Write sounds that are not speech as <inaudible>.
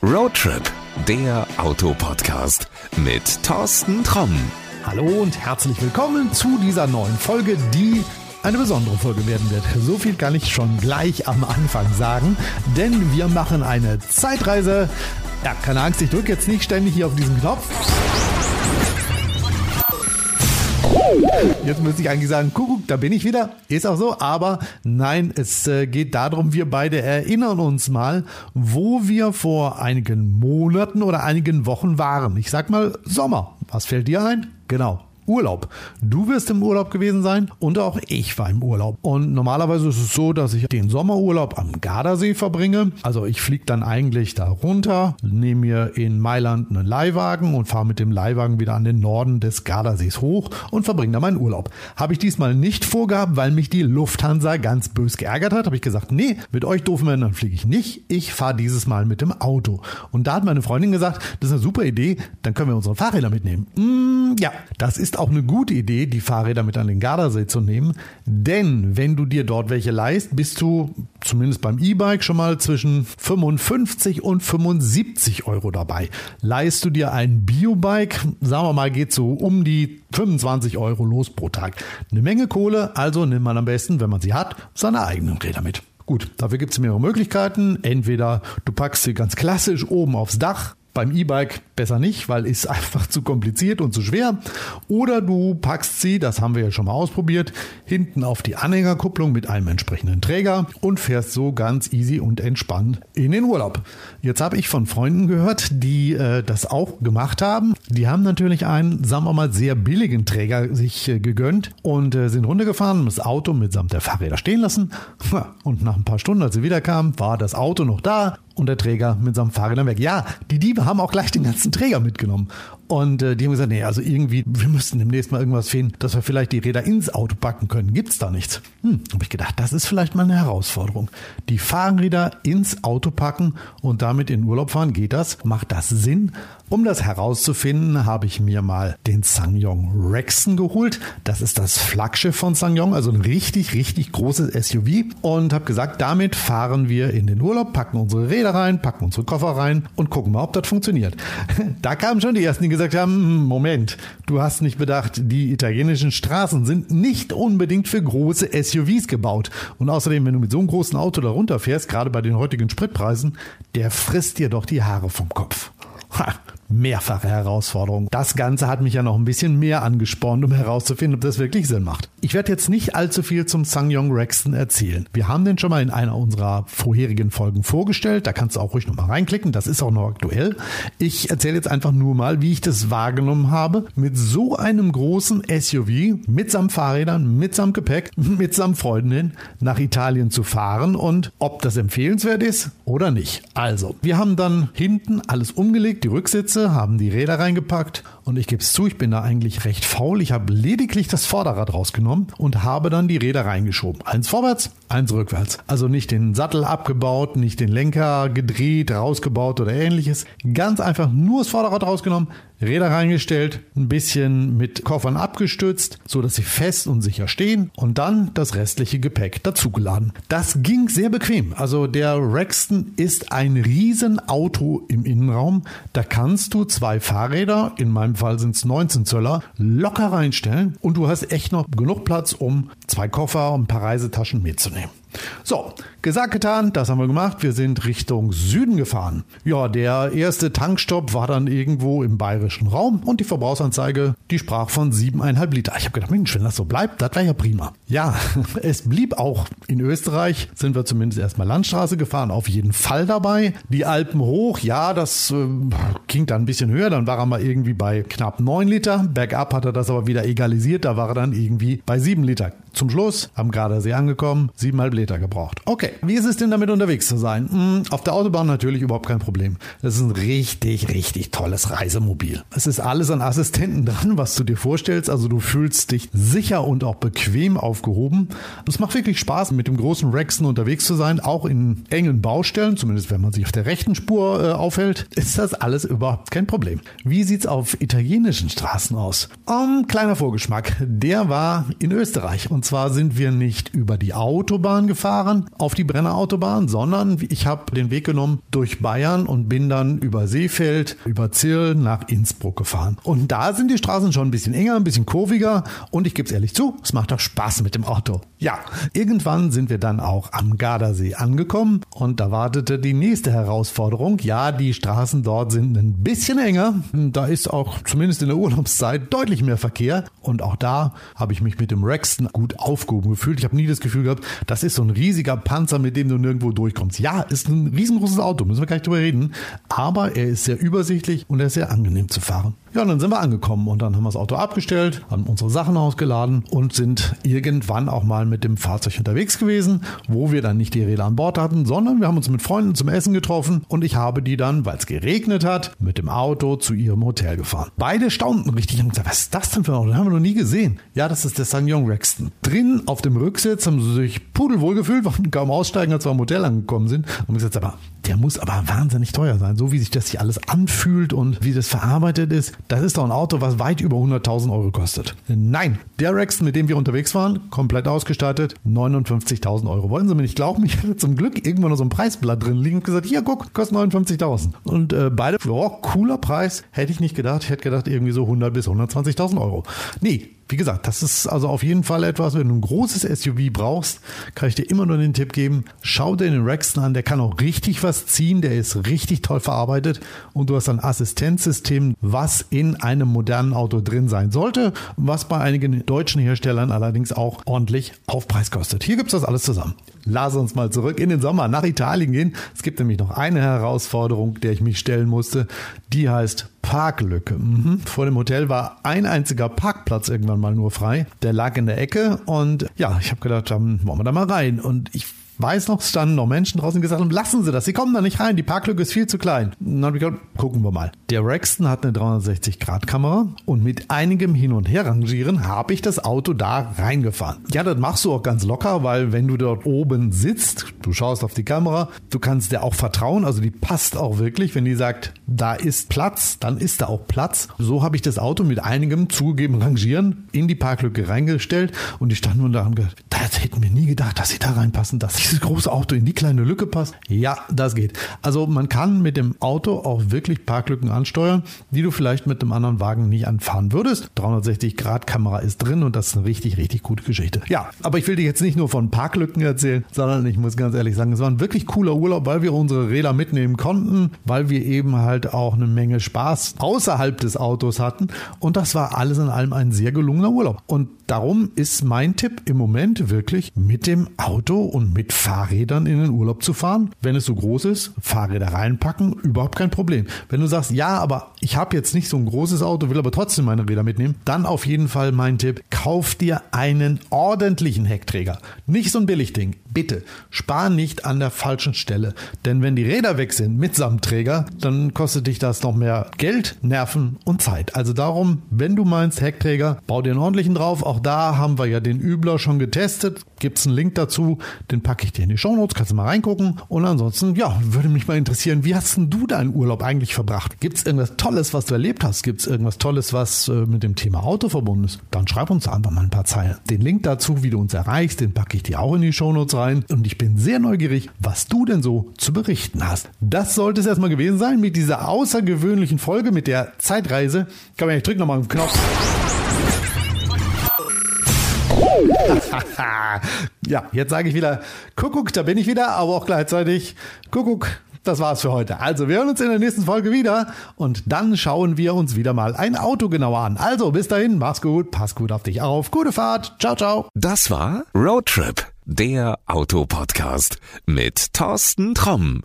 Roadtrip, der Autopodcast mit Thorsten Tromm. Hallo und herzlich willkommen zu dieser neuen Folge, die eine besondere Folge werden wird. So viel kann ich schon gleich am Anfang sagen, denn wir machen eine Zeitreise. Ja, keine Angst, ich drücke jetzt nicht ständig hier auf diesen Knopf. Jetzt müsste ich eigentlich sagen, Kuckuck, da bin ich wieder. Ist auch so, aber nein, es äh, geht darum, wir beide erinnern uns mal, wo wir vor einigen Monaten oder einigen Wochen waren. Ich sag mal Sommer. Was fällt dir ein? Genau, Urlaub. Du wirst im Urlaub gewesen sein und auch ich war im Urlaub. Und normalerweise ist es so, dass ich den Sommerurlaub am Gardasee verbringe. Also ich fliege dann eigentlich da runter, nehme mir in Mailand einen Leihwagen und fahre mit dem Leihwagen wieder an den Norden des Gardasees hoch und verbringe da meinen Urlaub. Habe ich diesmal nicht vorgehabt, weil mich die Lufthansa ganz bös geärgert hat. Habe ich gesagt, nee, mit euch doofen Männern fliege ich nicht. Ich fahre dieses Mal mit dem Auto. Und da hat meine Freundin gesagt, das ist eine super Idee, dann können wir unsere Fahrräder mitnehmen. Mm, ja, das ist auch eine gute Idee, die Fahrräder mit an den Gardasee zu nehmen. Denn wenn du dir dort welche leist, bist du zumindest beim E-Bike schon mal zwischen 55 und 75 Euro dabei. Leist du dir ein Biobike, sagen wir mal, geht so um die 25 Euro los pro Tag. Eine Menge Kohle, also nimmt man am besten, wenn man sie hat, seine eigenen Räder mit. Gut, dafür gibt es mehrere Möglichkeiten. Entweder du packst sie ganz klassisch oben aufs Dach, beim E-Bike besser nicht, weil ist <laughs> einfach zu kompliziert und zu schwer. Oder du packst sie, das haben wir ja schon mal ausprobiert, hinten auf die Anhängerkupplung mit einem entsprechenden Träger und fährst so ganz easy und entspannt in den Urlaub. Jetzt habe ich von Freunden gehört, die äh, das auch gemacht haben. Die haben natürlich einen, sagen wir mal, sehr billigen Träger sich äh, gegönnt und äh, sind runtergefahren, das Auto mitsamt der Fahrräder stehen lassen. Und nach ein paar Stunden, als sie wiederkamen, war das Auto noch da und der Träger mit seinem Fahrrad weg. Ja, die Diebe haben auch gleich den ganzen Träger mitgenommen. Und äh, die haben gesagt, nee, also irgendwie, wir müssten demnächst mal irgendwas finden, dass wir vielleicht die Räder ins Auto packen können. Gibt's da nichts? Hm, habe ich gedacht, das ist vielleicht mal eine Herausforderung. Die Fahrräder ins Auto packen und damit in Urlaub fahren, geht das? Macht das Sinn? Um das herauszufinden, habe ich mir mal den Sangyong Rexon geholt. Das ist das Flaggschiff von Sangyong, also ein richtig, richtig großes SUV. Und habe gesagt, damit fahren wir in den Urlaub, packen unsere Räder rein, packen unsere Koffer rein und gucken mal, ob das funktioniert. <laughs> Da kamen schon die ersten, die gesagt haben, hm, Moment, du hast nicht bedacht, die italienischen Straßen sind nicht unbedingt für große SUVs gebaut. Und außerdem, wenn du mit so einem großen Auto da runterfährst, gerade bei den heutigen Spritpreisen, der frisst dir doch die Haare vom Kopf. Ha, mehrfache Herausforderung. Das Ganze hat mich ja noch ein bisschen mehr angespornt, um herauszufinden, ob das wirklich Sinn macht. Ich werde jetzt nicht allzu viel zum Sangyong Rexton erzählen. Wir haben den schon mal in einer unserer vorherigen Folgen vorgestellt. Da kannst du auch ruhig noch mal reinklicken. Das ist auch noch aktuell. Ich erzähle jetzt einfach nur mal, wie ich das wahrgenommen habe, mit so einem großen SUV, mitsamt Fahrrädern, mitsamt Gepäck, <laughs> mitsamt Freundinnen nach Italien zu fahren und ob das empfehlenswert ist oder nicht. Also, wir haben dann hinten alles umgelegt, die Rücksitze Sitze, haben die Räder reingepackt und ich gebe es zu, ich bin da eigentlich recht faul. Ich habe lediglich das Vorderrad rausgenommen und habe dann die Räder reingeschoben. Eins vorwärts, eins rückwärts. Also nicht den Sattel abgebaut, nicht den Lenker gedreht, rausgebaut oder ähnliches. Ganz einfach nur das Vorderrad rausgenommen, Räder reingestellt, ein bisschen mit Koffern abgestützt, so dass sie fest und sicher stehen und dann das restliche Gepäck dazugeladen. Das ging sehr bequem. Also der Rexton ist ein Riesenauto im Innenraum. Da kannst du zwei Fahrräder, in meinem Fall sind es 19 Zöller, locker reinstellen und du hast echt noch genug Platz, um zwei Koffer und ein paar Reisetaschen mitzunehmen. So, gesagt, getan, das haben wir gemacht. Wir sind Richtung Süden gefahren. Ja, der erste Tankstopp war dann irgendwo im bayerischen Raum und die Verbrauchsanzeige, die sprach von 7,5 Liter. Ich habe gedacht, Mensch, wenn das so bleibt, das wäre ja prima. Ja, <laughs> es blieb auch. In Österreich sind wir zumindest erstmal Landstraße gefahren, auf jeden Fall dabei. Die Alpen hoch, ja, das äh, ging dann ein bisschen höher, dann war er mal irgendwie bei knapp 9 Liter. Bergab hat er das aber wieder egalisiert, da war er dann irgendwie bei 7 Liter. Zum Schluss am Gardasee angekommen, 7,5 Liter gebraucht. Okay, wie ist es denn damit unterwegs zu sein? Hm, auf der Autobahn natürlich überhaupt kein Problem. Das ist ein richtig, richtig tolles Reisemobil. Es ist alles an Assistenten <laughs> dran, was du dir vorstellst. Also du fühlst dich sicher und auch bequem aufgehoben. Es macht wirklich Spaß, mit dem großen Rexen unterwegs zu sein, auch in engen Baustellen, zumindest wenn man sich auf der rechten Spur äh, aufhält, ist das alles überhaupt kein Problem. Wie sieht's auf italienischen Straßen aus? Um, kleiner Vorgeschmack. Der war in Österreich und zwar sind wir nicht über die Autobahn gefahren, auf die Brennerautobahn, sondern ich habe den Weg genommen durch Bayern und bin dann über Seefeld, über Zill nach Innsbruck gefahren. Und da sind die Straßen schon ein bisschen enger, ein bisschen kurviger und ich gebe es ehrlich zu, es macht auch Spaß mit dem Auto. Ja, irgendwann sind wir dann auch am Gardasee angekommen und da wartete die nächste Herausforderung. Ja, die Straßen dort sind ein bisschen enger. Da ist auch zumindest in der Urlaubszeit deutlich mehr Verkehr und auch da habe ich mich mit dem Rexton gut aufgehoben gefühlt. Ich habe nie das Gefühl gehabt, das ist so ein riesiger Panzer, mit dem du nirgendwo durchkommst. Ja, ist ein riesengroßes Auto, müssen wir gar nicht drüber reden, aber er ist sehr übersichtlich und er ist sehr angenehm zu fahren. Ja, und dann sind wir angekommen und dann haben wir das Auto abgestellt, haben unsere Sachen ausgeladen und sind irgendwann auch mal mit dem Fahrzeug unterwegs gewesen, wo wir dann nicht die Räder an Bord hatten, sondern wir haben uns mit Freunden zum Essen getroffen und ich habe die dann, weil es geregnet hat, mit dem Auto zu ihrem Hotel gefahren. Beide staunten richtig und gesagt, was ist das denn für ein Auto? Das haben wir noch nie gesehen. Ja, das ist der Sanyong Rexton. Drin auf dem Rücksitz haben sie sich pudelwohl gefühlt, <laughs> waren kaum aussteigen, als wir am Hotel angekommen sind und gesagt, aber der muss aber wahnsinnig teuer sein. So wie sich das hier alles anfühlt und wie das verarbeitet ist, das ist doch ein Auto, was weit über 100.000 Euro kostet. Nein, der Rexton, mit dem wir unterwegs waren, komplett ausgestattet, 59.000 Euro. Wollen Sie mir nicht glauben? Ich hatte zum Glück irgendwann noch so ein Preisblatt drin liegen und gesagt, hier, guck, kostet 59.000. Und äh, beide, oh, cooler Preis, hätte ich nicht gedacht. Ich hätte gedacht, irgendwie so 100 bis 120.000 Euro. Nee, wie gesagt, das ist also auf jeden Fall etwas, wenn du ein großes SUV brauchst, kann ich dir immer nur den Tipp geben, schau dir den Rexton an, der kann auch richtig was ziehen, der ist richtig toll verarbeitet und du hast ein Assistenzsystem, was in einem modernen Auto drin sein sollte, was bei einigen deutschen Herstellern allerdings auch ordentlich Aufpreis kostet. Hier gibt es das alles zusammen. Lass uns mal zurück in den Sommer nach Italien gehen. Es gibt nämlich noch eine Herausforderung, der ich mich stellen musste. Die heißt Parklücke. Mhm. Vor dem Hotel war ein einziger Parkplatz irgendwann mal nur frei. Der lag in der Ecke und ja, ich habe gedacht, dann wollen wir da mal rein. Und ich weiß noch, standen noch Menschen draußen gesagt haben, lassen Sie das, Sie kommen da nicht rein, die Parklücke ist viel zu klein. dann habe ich gedacht, gucken wir mal. Der Rexton hat eine 360-Grad-Kamera und mit einigem Hin- und Herrangieren habe ich das Auto da reingefahren. Ja, das machst du auch ganz locker, weil wenn du dort oben sitzt, du schaust auf die Kamera, du kannst dir auch vertrauen, also die passt auch wirklich, wenn die sagt, da ist Platz, dann ist da auch Platz. So habe ich das Auto mit einigem zugegeben Rangieren in die Parklücke reingestellt und die standen und da haben gesagt, das hätten wir nie gedacht, dass sie da reinpassen, dass dieses große Auto in die kleine Lücke passt. Ja, das geht. Also man kann mit dem Auto auch wirklich Parklücken ansteuern, die du vielleicht mit einem anderen Wagen nicht anfahren würdest. 360 Grad Kamera ist drin und das ist eine richtig, richtig gute Geschichte. Ja, aber ich will dir jetzt nicht nur von Parklücken erzählen, sondern ich muss ganz ehrlich sagen, es war ein wirklich cooler Urlaub, weil wir unsere Räder mitnehmen konnten, weil wir eben halt auch eine Menge Spaß außerhalb des Autos hatten und das war alles in allem ein sehr gelungener Urlaub. Und darum ist mein Tipp im Moment wirklich mit dem Auto und mit Fahrrädern in den Urlaub zu fahren. Wenn es so groß ist, Fahrräder reinpacken, überhaupt kein Problem. Wenn du sagst, ja, aber ich habe jetzt nicht so ein großes Auto, will aber trotzdem meine Räder mitnehmen, dann auf jeden Fall mein Tipp, kauf dir einen ordentlichen Heckträger. Nicht so ein Billigding. Bitte, spar nicht an der falschen Stelle. Denn wenn die Räder weg sind mitsamt Träger, dann kostet dich das noch mehr Geld, Nerven und Zeit. Also darum, wenn du meinst Heckträger, bau dir einen ordentlichen drauf. Auch da haben wir ja den Übler schon getestet. Gibt es einen Link dazu, den packe ich dir in die Shownotes, kannst du mal reingucken. Und ansonsten, ja, würde mich mal interessieren, wie hast denn du deinen Urlaub eigentlich verbracht? Gibt es irgendwas Tolles, was du erlebt hast? Gibt es irgendwas Tolles, was äh, mit dem Thema Auto verbunden ist? Dann schreib uns einfach mal ein paar Zeilen. Den Link dazu, wie du uns erreichst, den packe ich dir auch in die Shownotes rein. Und ich bin sehr neugierig, was du denn so zu berichten hast. Das sollte es erstmal gewesen sein mit dieser außergewöhnlichen Folge, mit der Zeitreise. Kann ich drücke nochmal einen Knopf. <laughs> ja, jetzt sage ich wieder, Kuckuck, da bin ich wieder, aber auch gleichzeitig Kuckuck, das war's für heute. Also, wir hören uns in der nächsten Folge wieder und dann schauen wir uns wieder mal ein Auto genauer an. Also, bis dahin, mach's gut, pass gut auf dich auf, gute Fahrt, ciao, ciao. Das war Roadtrip, der Autopodcast mit Thorsten Tromm.